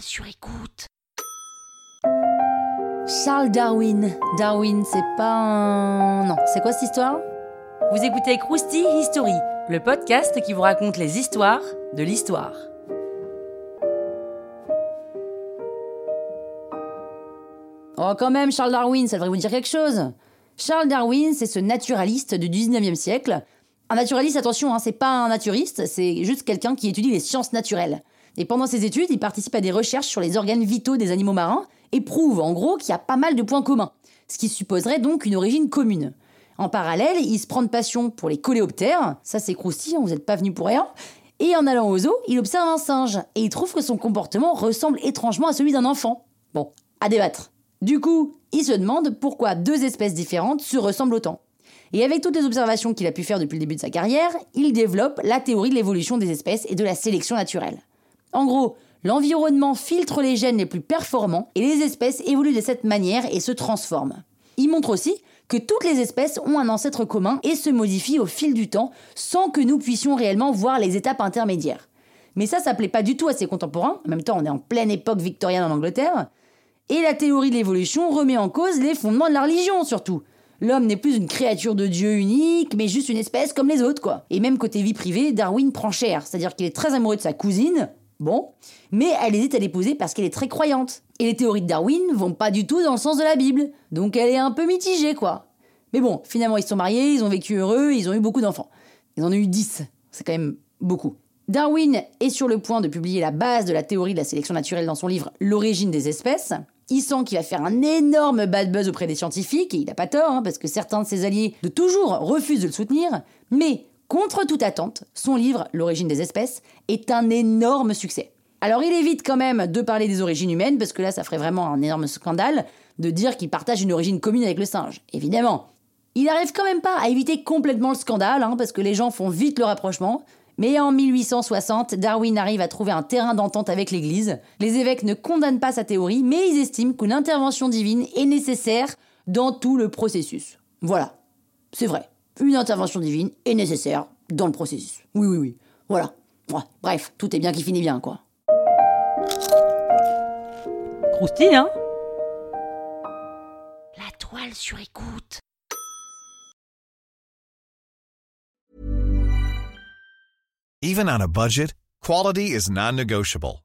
sur écoute. Charles Darwin. Darwin, c'est pas un. Non, c'est quoi cette histoire? Vous écoutez Krusty History, le podcast qui vous raconte les histoires de l'histoire. Oh, quand même, Charles Darwin, ça devrait vous dire quelque chose. Charles Darwin, c'est ce naturaliste du 19e siècle. Un naturaliste, attention, hein, c'est pas un naturiste, c'est juste quelqu'un qui étudie les sciences naturelles. Et pendant ses études, il participe à des recherches sur les organes vitaux des animaux marins et prouve en gros qu'il y a pas mal de points communs, ce qui supposerait donc une origine commune. En parallèle, il se prend de passion pour les coléoptères, ça c'est croustillant, vous n'êtes pas venu pour rien. Et en allant au zoo, il observe un singe et il trouve que son comportement ressemble étrangement à celui d'un enfant. Bon, à débattre. Du coup, il se demande pourquoi deux espèces différentes se ressemblent autant. Et avec toutes les observations qu'il a pu faire depuis le début de sa carrière, il développe la théorie de l'évolution des espèces et de la sélection naturelle. En gros, l'environnement filtre les gènes les plus performants et les espèces évoluent de cette manière et se transforment. Il montre aussi que toutes les espèces ont un ancêtre commun et se modifient au fil du temps sans que nous puissions réellement voir les étapes intermédiaires. Mais ça, ça plaît pas du tout à ses contemporains, en même temps on est en pleine époque victorienne en Angleterre, et la théorie de l'évolution remet en cause les fondements de la religion surtout. L'homme n'est plus une créature de Dieu unique, mais juste une espèce comme les autres, quoi. Et même côté vie privée, Darwin prend cher, c'est-à-dire qu'il est très amoureux de sa cousine, Bon, mais elle hésite à l'épouser parce qu'elle est très croyante. Et les théories de Darwin vont pas du tout dans le sens de la Bible. Donc elle est un peu mitigée, quoi. Mais bon, finalement, ils sont mariés, ils ont vécu heureux, ils ont eu beaucoup d'enfants. Ils en ont eu 10. C'est quand même beaucoup. Darwin est sur le point de publier la base de la théorie de la sélection naturelle dans son livre L'origine des espèces. Il sent qu'il va faire un énorme bad buzz auprès des scientifiques, et il n'a pas tort, hein, parce que certains de ses alliés de toujours refusent de le soutenir, mais Contre toute attente, son livre, L'origine des espèces, est un énorme succès. Alors il évite quand même de parler des origines humaines, parce que là ça ferait vraiment un énorme scandale de dire qu'il partage une origine commune avec le singe, évidemment. Il n'arrive quand même pas à éviter complètement le scandale, hein, parce que les gens font vite le rapprochement. Mais en 1860, Darwin arrive à trouver un terrain d'entente avec l'Église. Les évêques ne condamnent pas sa théorie, mais ils estiment qu'une intervention divine est nécessaire dans tout le processus. Voilà, c'est vrai une intervention divine est nécessaire dans le processus. Oui, oui, oui. Voilà. bref, tout est bien qui finit bien, quoi. Croustille, hein? La toile sur écoute. Even on a budget, quality is non-negotiable.